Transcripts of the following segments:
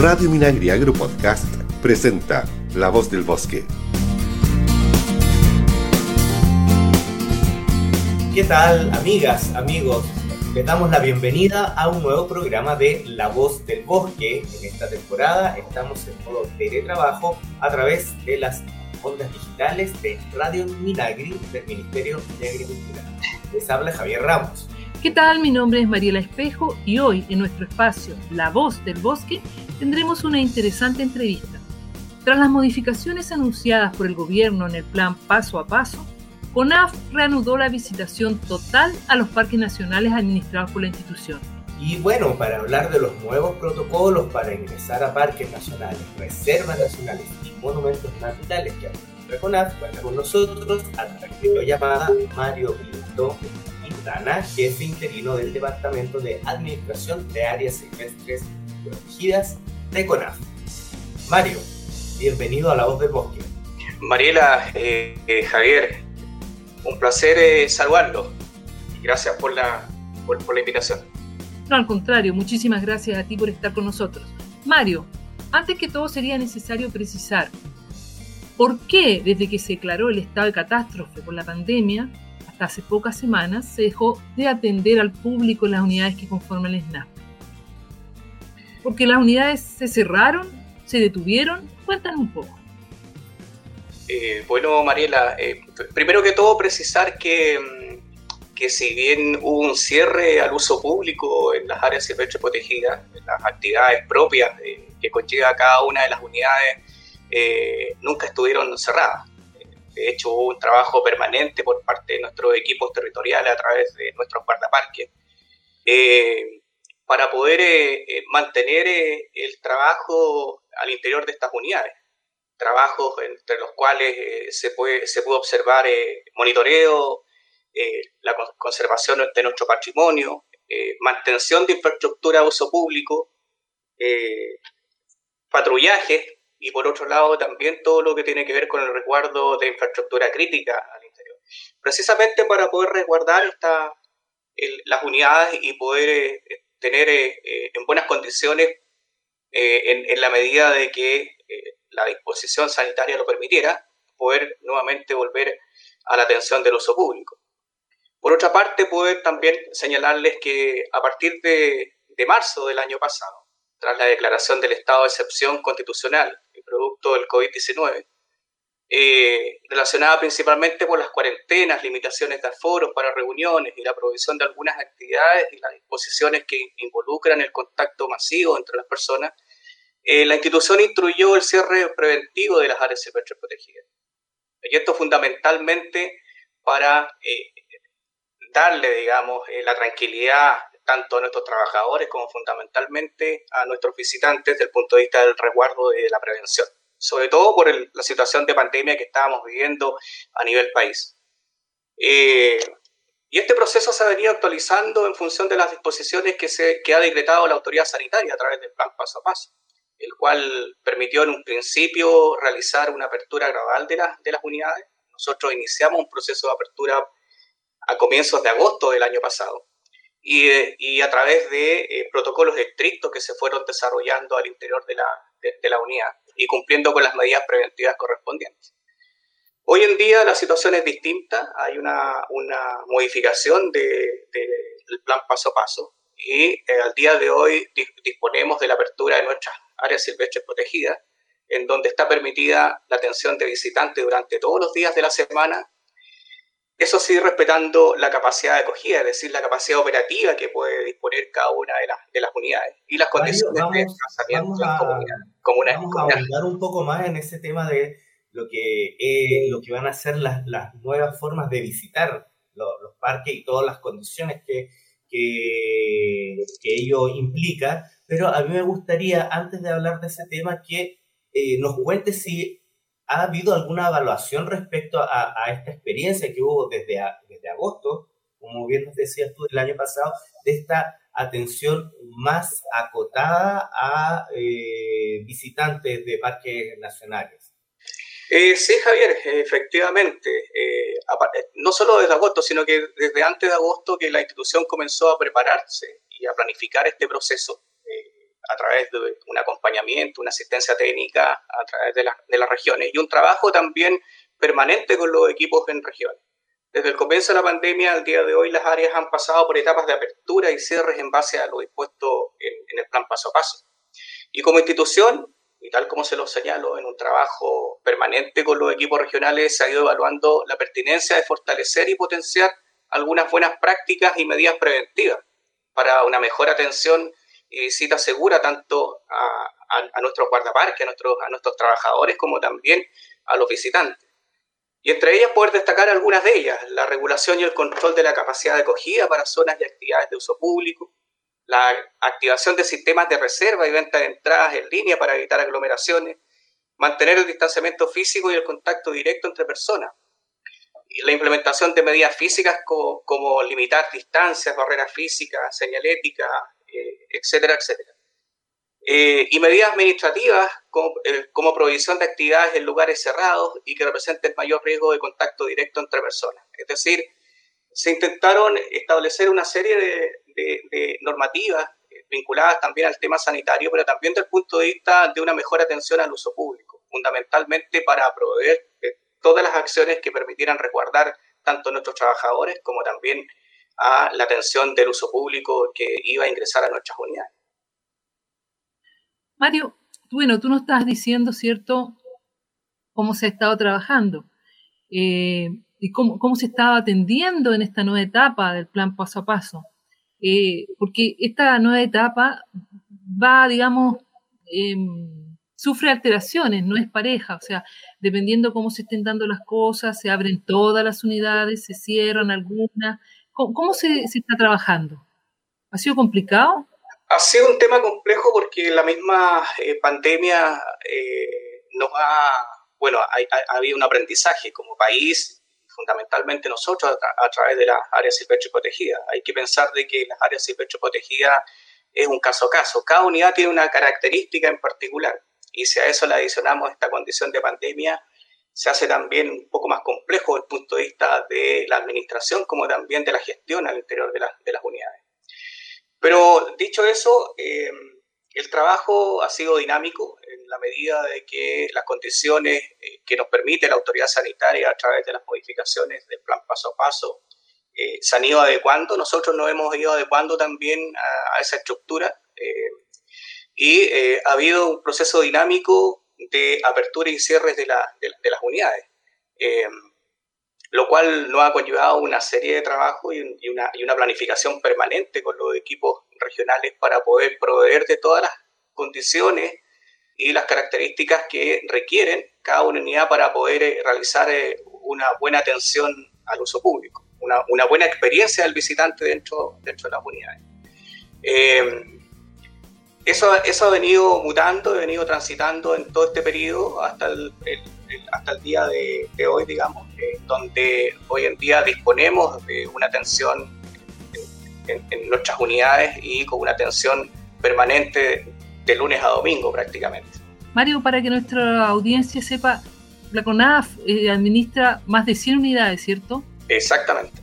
Radio Minagri Agro Podcast presenta La Voz del Bosque. ¿Qué tal, amigas, amigos? Les damos la bienvenida a un nuevo programa de La Voz del Bosque. En esta temporada estamos en modo teletrabajo a través de las ondas digitales de Radio Minagri del Ministerio de Agricultura. Les habla Javier Ramos. ¿Qué tal? Mi nombre es Mariela Espejo y hoy en nuestro espacio La Voz del Bosque tendremos una interesante entrevista. Tras las modificaciones anunciadas por el gobierno en el plan paso a paso, CONAF reanudó la visitación total a los parques nacionales administrados por la institución. Y bueno, para hablar de los nuevos protocolos para ingresar a parques nacionales, reservas nacionales y monumentos naturales que administra CONAF, cuenta con nosotros a través de llamada Mario Pinto Quintana, jefe interino del Departamento de Administración de Áreas Silvestres Protegidas de CONAF. Mario, bienvenido a La Voz del Bosque. Mariela, eh, eh, Javier, un placer eh, saludarlo. Gracias por la, por, por la invitación. No, al contrario, muchísimas gracias a ti por estar con nosotros. Mario, antes que todo sería necesario precisar por qué desde que se declaró el estado de catástrofe por la pandemia, hace pocas semanas, se dejó de atender al público en las unidades que conforman el SNAP. Porque las unidades se cerraron, se detuvieron. Cuéntanos un poco. Eh, bueno, Mariela, eh, primero que todo precisar que, mm, que si bien hubo un cierre al uso público en las áreas silvestres protegidas, las actividades propias que conlleva cada una de las unidades, eh, nunca estuvieron cerradas. De hecho, hubo un trabajo permanente por parte de nuestros equipos territoriales a través de nuestros guardaparques eh, para poder eh, eh, mantener eh, el trabajo al interior de estas unidades. Trabajos entre los cuales eh, se, puede, se pudo observar eh, monitoreo, la con- conservación de nuestro patrimonio, mantención de infraestructura de uso público, eh, patrullaje y por otro lado también todo lo que tiene que ver con el resguardo de infraestructura crítica al interior. Precisamente para poder resguardar esta, el- las unidades y poder eh, tener eh, eh, en buenas condiciones eh, en, en la medida de que eh, la disposición sanitaria lo permitiera, poder nuevamente volver a la atención del uso público. Por otra parte, poder también señalarles que a partir de, de marzo del año pasado, tras la declaración del estado de excepción constitucional producto del COVID-19, eh, relacionada principalmente por las cuarentenas, limitaciones de aforos para reuniones y la provisión de algunas actividades y las disposiciones que involucran el contacto masivo entre las personas, eh, la institución instruyó el cierre preventivo de las áreas silvestres protegidas. Y esto fundamentalmente para eh, darle, digamos, eh, la tranquilidad tanto a nuestros trabajadores como fundamentalmente a nuestros visitantes desde el punto de vista del resguardo de la prevención, sobre todo por el- la situación de pandemia que estábamos viviendo a nivel país. Eh, y este proceso se ha venido actualizando en función de las disposiciones que, se, que ha decretado la autoridad sanitaria a través del plan paso a paso, el cual permitió en un principio realizar una apertura gradual de, las de las unidades. Nosotros iniciamos un proceso de apertura a comienzos de agosto del año pasado y, y a través de eh, protocolos estrictos que se fueron desarrollando al interior de la, de, de la unidad y cumpliendo con las medidas preventivas correspondientes. Hoy en día la situación es distinta, hay una, una modificación de- de- del plan paso a paso y eh, al día de hoy di- disponemos de la apertura de nuestras áreas silvestres protegidas, en donde está permitida la atención de visitantes durante todos los días de la semana eso sí, respetando la capacidad de acogida, es decir, la capacidad operativa que puede disponer cada una de las, de las unidades y las condiciones de vamos, desplazamiento vamos en a, comunidad. vamos a ahondar un poco más en ese tema de lo que, eh, lo que van a ser las, las nuevas formas de visitar lo- los parques y todas las condiciones que, que, que ello implica. Pero a mí me gustaría, antes de hablar de ese tema, que eh, nos cuente si ha habido alguna evaluación respecto a, esta experiencia que hubo desde, agosto, como bien nos decías tú el año pasado, de esta atención más acotada a eh, visitantes de parques nacionales. Eh, sí, Javier, efectivamente. eh, eh, no solo desde agosto, sino que desde antes de agosto que la institución comenzó a prepararse y a planificar este proceso. A través de un acompañamiento, una asistencia técnica a través de, de las regiones y un trabajo también permanente con los equipos en regiones. Desde el comienzo de la pandemia al día de hoy, las áreas han pasado por etapas de apertura y cierres en base a lo dispuesto en, en el plan paso a paso. Y como institución, y tal como se lo señalo, en un trabajo permanente con los equipos regionales, se ha ido evaluando la pertinencia de fortalecer y potenciar algunas buenas prácticas y medidas preventivas para una mejor atención y visita segura tanto a, a, a nuestros guardaparques, a nuestros, a nuestros trabajadores, como también a los visitantes. Y entre ellas poder destacar algunas de ellas, la regulación y el control de la capacidad de acogida para zonas y actividades de uso público, la activación de sistemas de reserva y venta de entradas en línea para evitar aglomeraciones, mantener el distanciamiento físico y el contacto directo entre personas, y la implementación de medidas físicas como, como limitar distancias, barreras físicas, señalética, eh, etcétera, etcétera. Eh, y medidas administrativas como, eh, como, provisión de actividades en lugares cerrados y que representen mayor riesgo de contacto directo entre personas. Es decir, se intentaron establecer una serie de, normativas vinculadas también al tema sanitario, pero también desde el punto de vista de una mejor atención al uso público, fundamentalmente para proveer todas las acciones que permitieran resguardar tanto nuestros trabajadores como también a la atención del uso público que iba a ingresar a nuestras unidades. Mario, bueno, tú nos estás diciendo, ¿cierto?, cómo se ha estado trabajando eh, y cómo, cómo, se estaba atendiendo en esta nueva etapa del plan paso a paso. Eh, porque esta nueva etapa va, digamos, eh, sufre alteraciones, no es pareja, o sea, dependiendo cómo se estén dando las cosas, se abren todas las unidades, se cierran algunas. ¿Cómo, cómo se, se, está trabajando? ¿Ha sido complicado? Ha sido un tema complejo porque la misma eh, pandemia eh, nos ha, bueno, ha, ha, habido un aprendizaje como país fundamentalmente nosotros a, tra a, través de las áreas silvestres protegidas. Hay que pensar de que las áreas silvestres protegidas es un caso a caso. Cada unidad tiene una característica en particular y si a eso le adicionamos esta condición de pandemia, se hace también un poco más complejo desde el punto de vista de la administración como también de la gestión al interior de, la, de las unidades. Pero dicho eso, eh, el trabajo ha sido dinámico en la medida de que las condiciones eh, que nos permite la autoridad sanitaria a través de las modificaciones del plan paso a paso eh, se han ido adecuando. Nosotros nos hemos ido adecuando también a, a esa estructura eh, y eh, ha habido un proceso dinámico de apertura y cierres de, la, de, de las unidades, lo cual nos ha conllevado una serie de trabajo y, y, una, y una planificación permanente con los equipos regionales para poder proveer de todas las condiciones y las características que requieren cada unidad para poder eh, realizar eh, una buena atención al uso público, una, una, buena experiencia del visitante dentro, dentro de las unidades. Eso, eso ha venido mutando, ha venido transitando en todo este periodo hasta el, el, el hasta el día de, de hoy, digamos, eh, donde hoy en día disponemos de una atención en, en, nuestras unidades y con una atención permanente de lunes a domingo prácticamente. Mario, para que nuestra audiencia sepa, la CONAF eh, administra más de 100 unidades, ¿cierto? Exactamente.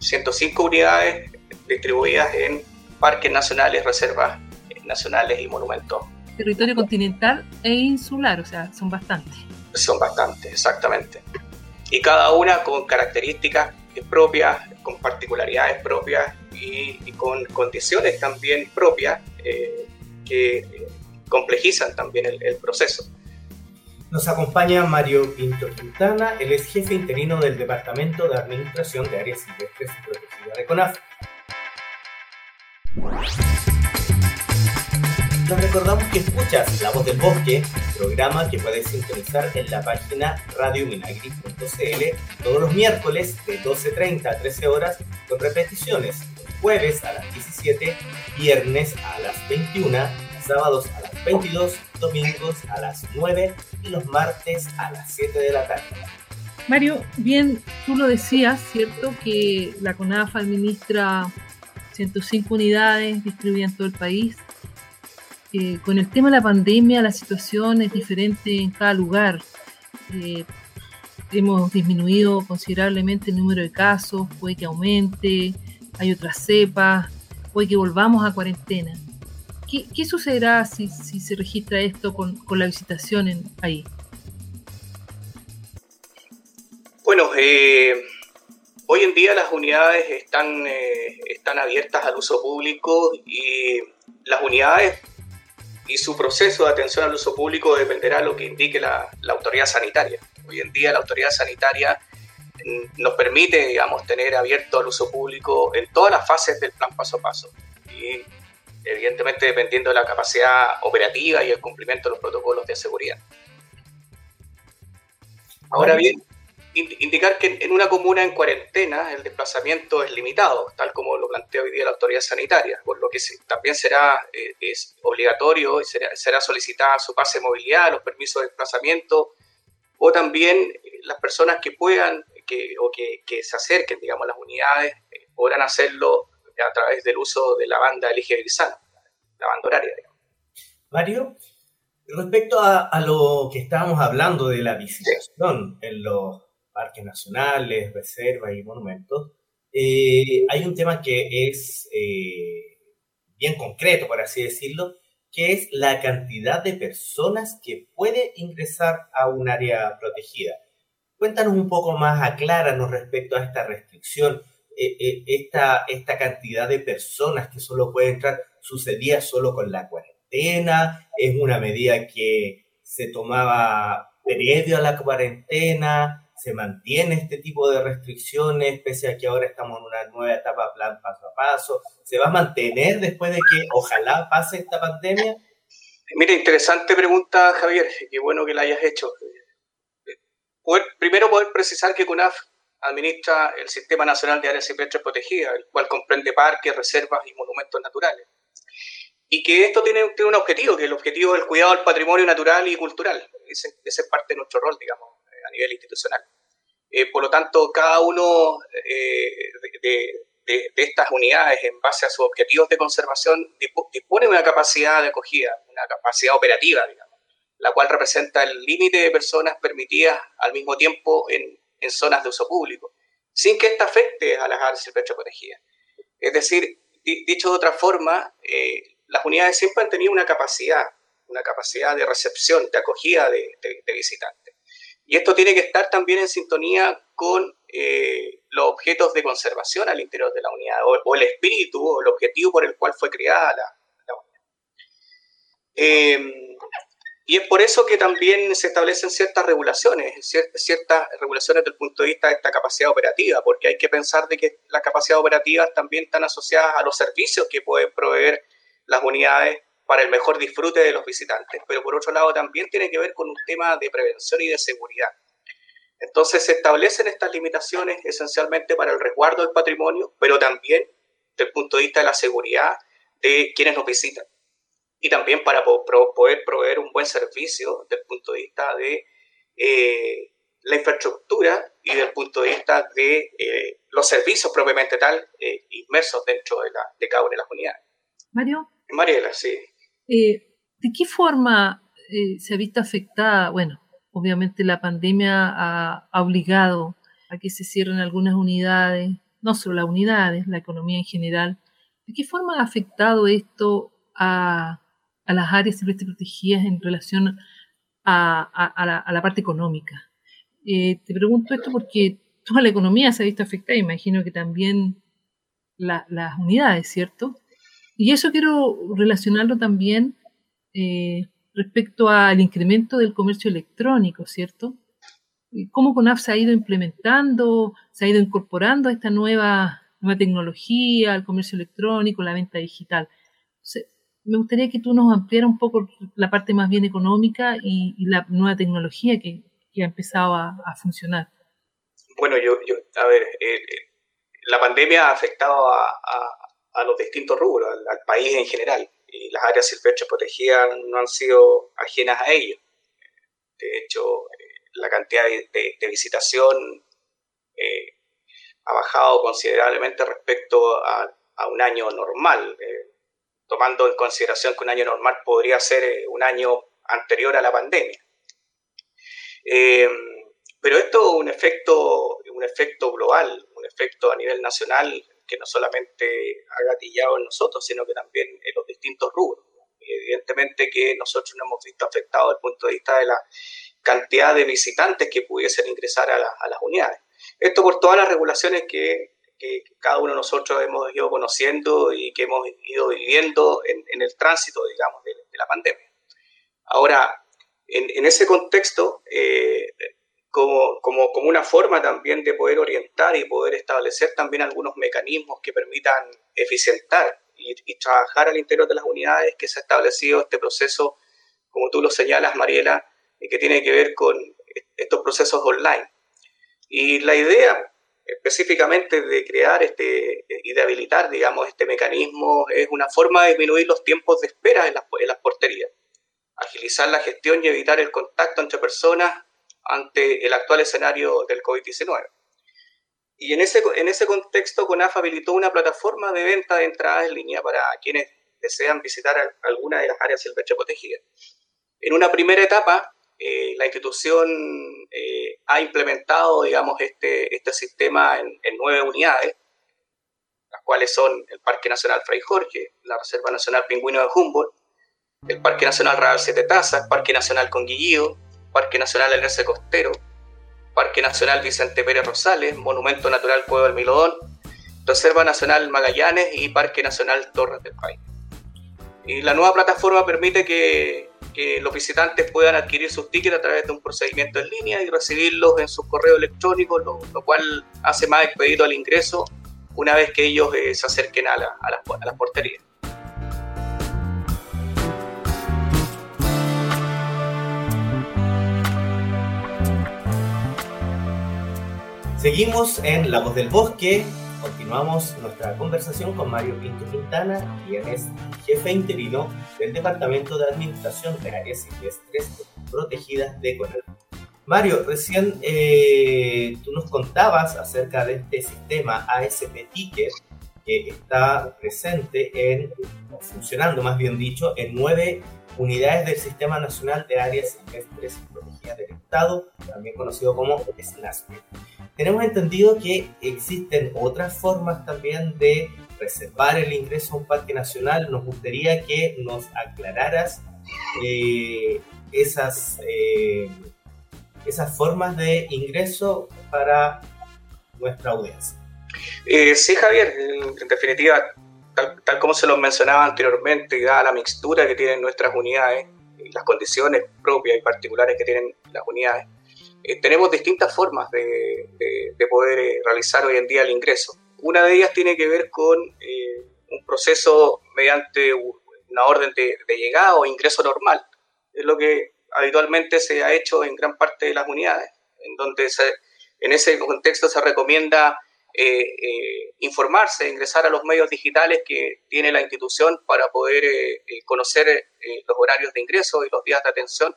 105 unidades distribuidas en parques nacionales, reservas nacionales y monumentos. Territorio continental e insular, o sea, son bastantes. Son bastantes, exactamente. Y cada una con características propias, con particularidades propias y, y con condiciones también propias eh, que eh, complejizan también el, el, proceso. Nos acompaña Mario Pinto Quintana, él es jefe interino del Departamento de Administración de Áreas Silvestres y Protegidas de CONAF. Nos recordamos que escuchas La Voz del Bosque, programa que puedes sintonizar en la página radiominagri.cl todos los miércoles de 12.30 a 13 horas con repeticiones jueves a las 17, viernes a las 21, sábados a las 22, domingos a las 9 y los martes a las 7 de la tarde. Mario, bien, tú lo decías, ¿cierto? Que la CONAF administra 105 unidades distribuidas en todo el país. Eh, con el tema de la pandemia, la situación es diferente en cada lugar. Eh, hemos disminuido considerablemente el número de casos, puede que aumente, hay otras cepas, puede que volvamos a cuarentena. ¿Qué, sucederá si, se registra esto con, la visitación ahí? Bueno, eh, hoy en día las unidades están, eh, están abiertas al uso público y las unidades y su proceso de atención al uso público dependerá de lo que indique la, la autoridad sanitaria. Hoy en día la autoridad sanitaria mm, nos permite, digamos, tener abierto al uso público en todas las fases del plan paso a paso. Y evidentemente dependiendo de la capacidad operativa y el cumplimiento de los protocolos de seguridad. Ahora bien, indicar que en una comuna en cuarentena el desplazamiento es limitado, tal como lo plantea hoy día la autoridad sanitaria, por lo que también será eh, es obligatorio y será, será, solicitada su pase de movilidad, los permisos de desplazamiento, o también eh, las personas que puedan que, o que, que, se acerquen, digamos, a las unidades, eh, podrán hacerlo a través del uso de la banda Elige la banda horaria. Mario, respecto a, lo que estábamos hablando de la visitación en los parques nacionales, reservas y monumentos, eh, hay un tema que es eh, bien concreto, por así decirlo, que es la cantidad de personas que puede ingresar a un área protegida. Cuéntanos un poco más, acláranos respecto a esta restricción, eh, esta, esta cantidad de personas que solo pueden entrar, ¿sucedía solo con la cuarentena? ¿Es una medida que se tomaba previo a la cuarentena? Se mantiene este tipo de restricciones, pese a que ahora estamos en una nueva etapa plan paso a paso? ¿Se va a mantener después de que ojalá pase esta pandemia? Mira, interesante pregunta, Javier. Qué bueno que la hayas hecho. primero, poder precisar que CUNAF administra el Sistema Nacional de Áreas Silvestres Protegidas, el cual comprende parques, reservas y monumentos naturales. Y que esto tiene, un objetivo, que el objetivo es el cuidado del patrimonio natural y cultural. Ese, ese es parte de nuestro rol, digamos a nivel institucional. Eh, por lo tanto, cada uno eh, de, estas unidades, en base a sus objetivos de conservación, dispone de una capacidad de acogida, una capacidad operativa, digamos, la cual representa el límite de personas permitidas al mismo tiempo en, zonas de uso público, sin que ésta afecte a las áreas silvestres protegidas. Es decir, dicho de otra forma, eh, las unidades siempre han tenido una capacidad, una capacidad de recepción, de acogida de visitantes. Y esto tiene que estar también en sintonía con eh, los objetos de conservación al interior de la unidad, o, el espíritu, o el objetivo por el cual fue creada la, unidad. Em, y es por eso que también se establecen ciertas regulaciones, ciertas regulaciones desde el punto de vista de esta capacidad operativa, porque hay que pensar de que las capacidades operativas también están asociadas a los servicios que pueden proveer las unidades para el mejor disfrute de los visitantes, pero por otro lado también tiene que ver con un tema de prevención y de seguridad. Entonces se establecen estas limitaciones esencialmente para el resguardo del patrimonio, pero también desde el punto de vista de la seguridad de quienes nos visitan. Y también para poder proveer un buen servicio desde el punto de vista de eh, la infraestructura y desde el punto de vista de eh, los servicios propiamente tal eh, inmersos dentro de, la, de cada una de las unidades. Mario. Mariela, sí. Eh, ¿De qué forma eh, se ha visto afectada? Bueno, obviamente la pandemia ha, obligado a que se cierren algunas unidades, no solo las unidades, la economía en general. ¿De qué forma ha afectado esto a, las áreas silvestres protegidas en relación a, la, parte económica? Eh, te pregunto esto porque toda la economía se ha visto afectada, imagino que también las unidades, ¿cierto? Y eso quiero relacionarlo también eh, respecto al incremento del comercio electrónico, ¿cierto? ¿Cómo CONAF se ha ido implementando, se ha ido incorporando a esta nueva, nueva tecnología, al comercio electrónico, la venta digital? me gustaría que tú nos ampliaras un poco la parte más bien económica y, la nueva tecnología que, ha empezado a, funcionar. Bueno, yo, a ver, eh, eh, la pandemia ha afectado a, a los distintos rubros, al, país en general. Y las áreas silvestres protegidas no han sido ajenas a ello. De hecho, eh, la cantidad de, visitación eh, ha bajado considerablemente respecto a, un año normal, eh, tomando en consideración que un año normal podría ser un año anterior a la pandemia. pero esto es un efecto, un efecto global, un efecto a nivel nacional que no solamente ha gatillado en nosotros, sino que también en los distintos rubros. obviamente que nosotros no hemos visto afectado desde el punto de vista de la cantidad de visitantes que pudiesen ingresar a, las unidades. Esto por todas las regulaciones que, cada uno de nosotros hemos ido conociendo y que hemos ido viviendo en, el tránsito, digamos, de, la pandemia. Ahora, en, ese contexto, eh, como, como, como, una forma también de poder orientar y poder establecer también algunos mecanismos que permitan eficientar y, y, trabajar al interior de las unidades que se ha establecido este proceso, como tú lo señalas, Mariela, y que tiene que ver con estos procesos online. Y la idea específicamente de crear este y de habilitar, digamos, este mecanismo es una forma de disminuir los tiempos de espera en las, en las porterías, agilizar la gestión y evitar el contacto entre personas ante el actual escenario del COVID-19. Y en ese, en ese contexto, CONAF habilitó una plataforma de venta de entradas en línea para quienes desean visitar alguna de las áreas silvestres protegidas. En una primera etapa, eh, la institución eh, ha implementado, digamos, este, este sistema en, nueve unidades, las cuales son el Parque Nacional Fray Jorge, la Reserva Nacional Pingüino de Humboldt, el Parque Nacional Real Siete Tazas, Parque Nacional Conguillío, Parque Nacional Alerce Costero, Parque Nacional Vicente Pérez Rosales, Monumento Natural Cueva del Milodón, Reserva Nacional Magallanes y Parque Nacional Torres del País. Y la nueva plataforma permite que, los visitantes puedan adquirir sus tickets a través de un procedimiento en línea y recibirlos en sus correos electrónicos, lo, cual hace más expedito al ingreso una vez que ellos eh, se acerquen a, la, a las porterías. Seguimos en La Voz del Bosque. Continuamos nuestra conversación con Mario Pinto Quintana, quien es jefe interino del Departamento de Administración de Áreas Silvestres Protegidas de Conal. Mario, recién eh, tú nos contabas acerca de este sistema ASP Ticket que está presente en, funcionando más bien dicho, en nueve unidades del Sistema Nacional de Áreas Silvestres Protegidas del Estado, también conocido como SNASP tenemos entendido que existen otras formas también de reservar el ingreso a un parque nacional. Nos gustaría que nos aclararas eh, esas, eh, esas formas de ingreso para nuestra audiencia. Eh, sí, Javier, en, definitiva, tal, tal, como se lo mencionaba anteriormente, dada la mixtura que tienen nuestras unidades las condiciones propias y particulares que tienen las unidades, eh, tenemos distintas formas de, poder eh, realizar hoy en día el ingreso. Una de ellas tiene que ver con eh, un proceso mediante una orden de, llegada o ingreso normal. Es lo que habitualmente se ha hecho en gran parte de las unidades, en donde en ese contexto se recomienda informarse, ingresar a los medios digitales que tiene la institución para poder conocer los horarios de ingreso y los días de atención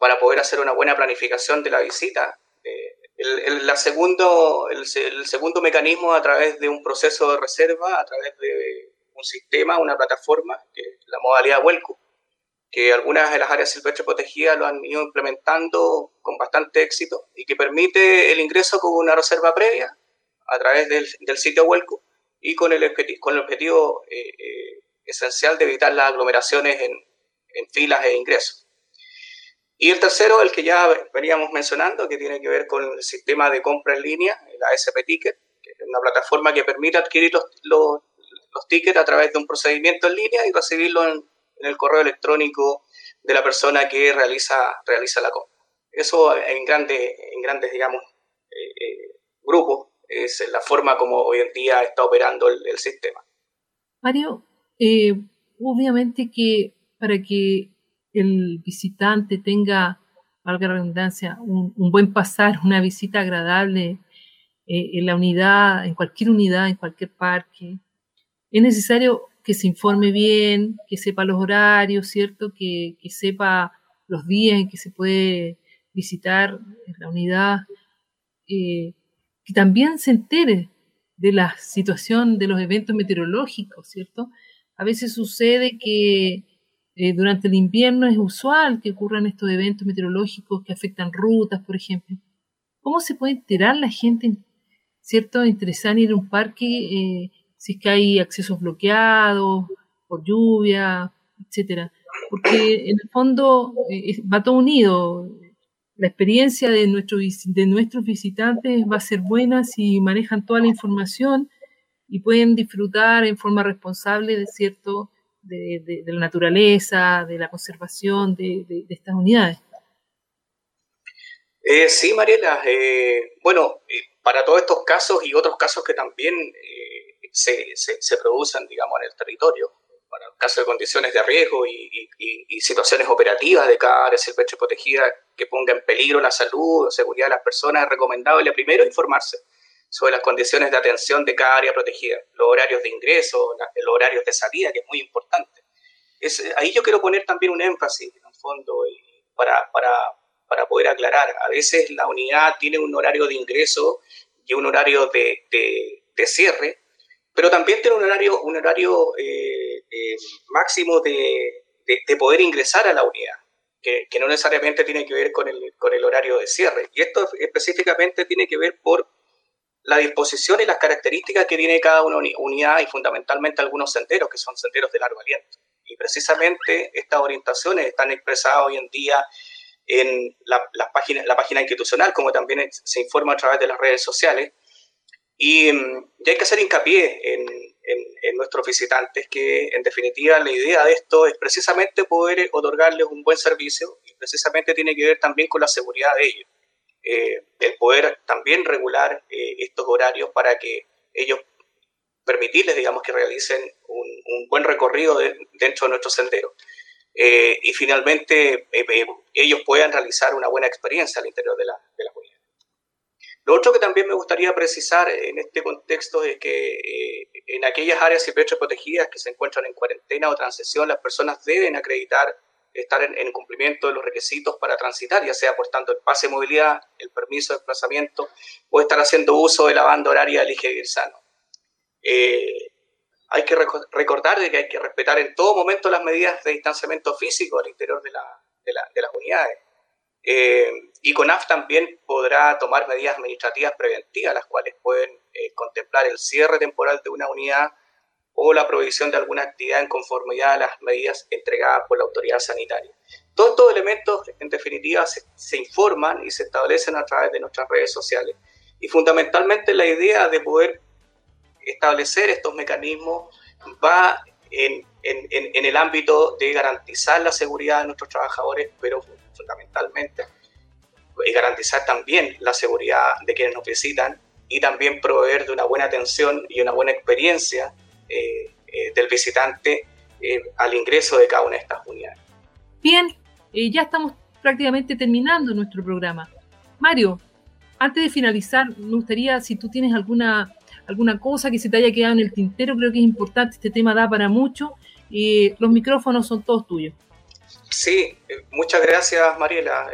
para poder hacer una buena planificación de la visita. Eh, el, segundo, el, segundo mecanismo a través de un proceso de reserva, a través de un sistema, una plataforma, la modalidad Welco, que algunas de las áreas silvestres protegidas lo han ido implementando con bastante éxito y que permite el ingreso con una reserva previa a través del, sitio Welco y con el, con el objetivo eh, eh, esencial de evitar las aglomeraciones en, en filas e ingresos. Y el tercero, el que ya veníamos mencionando, que tiene que ver con el sistema de compra en línea, la SP Ticket, que es una plataforma que permite adquirir los, los, tickets a través de un procedimiento en línea y recibirlo en, el correo electrónico de la persona que realiza, realiza la compra. Eso en, grande, en grandes, digamos, eh, eh, grupos es la forma como hoy en día está operando el, sistema. Mario, eh, obviamente que para que el visitante tenga, valga la redundancia, un, buen pasar, una visita agradable eh, en la unidad, en cualquier unidad, en cualquier parque. Es necesario que se informe bien, que sepa los horarios, ¿cierto? Que, sepa los días en que se puede visitar la unidad, eh, que también se entere de la situación de los eventos meteorológicos, ¿cierto? A veces sucede que eh, durante el invierno es usual que ocurran estos eventos meteorológicos que afectan rutas, por ejemplo. ¿Cómo se puede enterar la gente, cierto, interesada en ir a un parque eh, si es que hay accesos bloqueados por lluvia, etcétera? porque en el fondo eh, va todo unido. La experiencia de, de nuestros visitantes va a ser buena si manejan toda la información y pueden disfrutar en forma responsable de cierto de, la naturaleza, de la conservación de, estas unidades. Eh, sí, Mariela. Eh, bueno, para todos estos casos y otros casos que también se, se, producen, digamos, en el territorio, para el caso de condiciones de riesgo y, situaciones operativas de cada área silvestre protegida que ponga en peligro la salud o seguridad de las personas, es recomendable primero informarse sobre las condiciones de atención de cada área protegida, los horarios de ingreso, los horarios de salida, que es muy importante. Es, ahí yo quiero poner también un énfasis, en el fondo, para, para, para poder aclarar. A veces la unidad tiene un horario de ingreso y un horario de, de, de cierre, pero también tiene un horario, un horario eh, eh, máximo de, de, poder ingresar a la unidad, que, que, no necesariamente tiene que ver con el, con el horario de cierre. Y esto específicamente tiene que ver por la disposición y las características que tiene cada una unidad y fundamentalmente algunos senderos, que son senderos de largo aliento. Y precisamente estas orientaciones están expresadas hoy en día en la, la, página, la página institucional, como también se informa a través de las redes sociales, y, mm, y hay que hacer hincapié en, en, nuestros visitantes que, en definitiva, la idea de esto es precisamente poder otorgarles un buen servicio y precisamente tiene que ver también con la seguridad de ellos. Eh, el poder también regular eh, estos horarios para que ellos permitirles, digamos, que realicen un, buen recorrido dentro de nuestro sendero. Eh, y finalmente ellos puedan realizar una buena experiencia al interior de la, de la comunidad. Lo otro que también me gustaría precisar en este contexto es que en aquellas áreas silvestres protegidas que se encuentran en cuarentena o transición, las personas deben acreditar estar en, cumplimiento de los requisitos para transitar, ya sea portando el pase de movilidad, el permiso de desplazamiento o estar haciendo uso de la banda horaria del IGE sano. Eh, hay que recordar que hay que respetar en todo momento las medidas de distanciamiento físico al interior de, la, las unidades. Eh, y CONAF también podrá tomar medidas administrativas preventivas, las cuales pueden eh, contemplar el cierre temporal de una unidad o la provisión de alguna actividad en conformidad a las medidas entregadas por la autoridad sanitaria. Todos estos elementos, en definitiva, se, informan y se establecen a través de nuestras redes sociales. Y fundamentalmente la idea de poder establecer estos mecanismos va en, en, en, el ámbito de garantizar la seguridad de nuestros trabajadores, pero fundamentalmente, y garantizar también la seguridad de quienes nos visitan y también proveer de una buena atención y una buena experiencia del visitante eh, al ingreso de cada una de estas unidades. Bien, ya estamos prácticamente terminando nuestro programa. Mario, antes de finalizar, me gustaría si tú tienes alguna, alguna cosa que se te haya quedado en el tintero, creo que es importante, este tema da para mucho, y los micrófonos son todos tuyos. Sí, muchas gracias Mariela.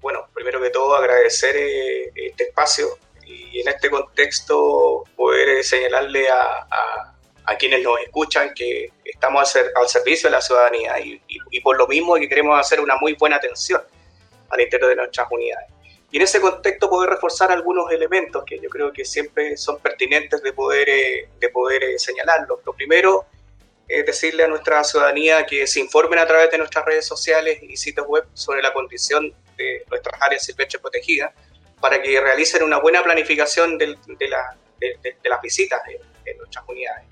bueno, primero que todo agradecer este espacio y en este contexto poder señalarle a a quienes nos escuchan que estamos al, servicio de la ciudadanía y, por lo mismo que queremos hacer una muy buena atención al interior de nuestras unidades. Y en ese contexto poder reforzar algunos elementos que yo creo que siempre son pertinentes de poder, eh, de poder eh, señalarlos. Lo primero es decirle a nuestra ciudadanía que se informen a través de nuestras redes sociales y sitios web sobre la condición de nuestras áreas silvestres protegidas para que realicen una buena planificación de, la, de, las visitas en nuestras unidades.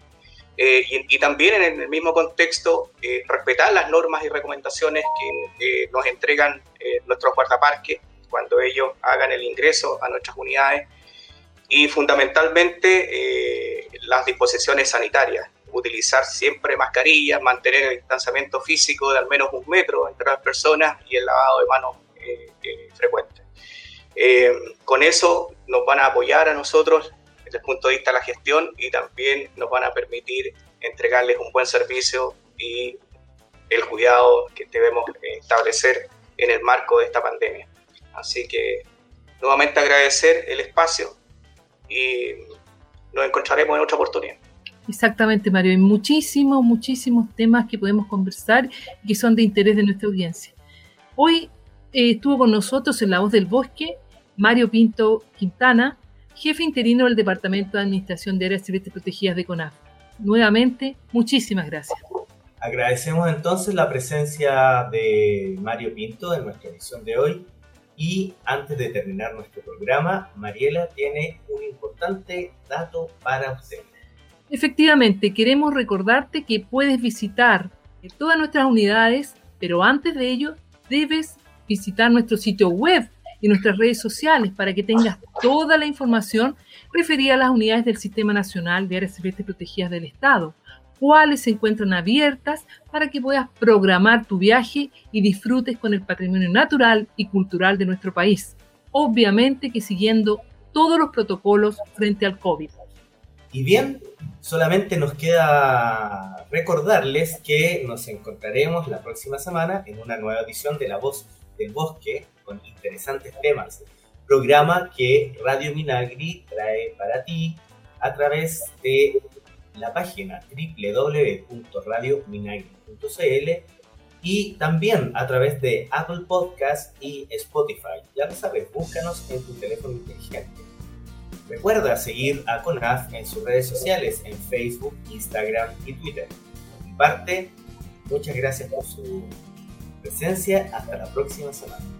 Eh, y, también en el mismo contexto eh, respetar las normas y recomendaciones que nos entregan eh, nuestros guardaparques cuando ellos hagan el ingreso a nuestras unidades y fundamentalmente las disposiciones sanitarias, utilizar siempre mascarillas, mantener el distanciamiento físico de al menos un metro entre las personas y el lavado de manos frecuente. con eso nos van a apoyar a nosotros desde el punto de vista de la gestión y también nos van a permitir entregarles un buen servicio y el cuidado que debemos establecer en el marco de esta pandemia. Así que nuevamente agradecer el espacio y nos encontraremos en otra oportunidad. Exactamente, Mario. Hay muchísimos, muchísimos temas que podemos conversar y que son de interés de nuestra audiencia. Hoy eh, estuvo con nosotros en La Voz del Bosque Mario Pinto Quintana, jefe interino del Departamento de Administración de Áreas Silvestres Protegidas de CONAF. Nuevamente, muchísimas gracias. Agradecemos entonces la presencia de Mario Pinto en nuestra edición de hoy y antes de terminar nuestro programa, Mariela tiene un importante dato para usted. Efectivamente, queremos recordarte que puedes visitar todas nuestras unidades, pero antes de ello debes visitar nuestro sitio web y nuestras redes sociales para que tengas toda la información referida a las unidades del Sistema Nacional de Áreas Silvestres Protegidas del Estado, cuáles se encuentran abiertas para que puedas programar tu viaje y disfrutes con el patrimonio natural y cultural de nuestro país, obviamente que siguiendo todos los protocolos frente al COVID. Y bien, solamente nos queda recordarles que nos encontraremos la próxima semana en una nueva edición de La Voz del Bosque con interesantes temas. Programa que Radio Minagri trae para ti a través de la página www.radiominagri.cl y también a través de Apple Podcast y Spotify. Ya lo sabes, búscanos en tu teléfono inteligente. Recuerda seguir a CONAF en sus redes sociales, en Facebook, Instagram y Twitter. Por mi parte, muchas gracias por su presencia. Hasta la próxima semana.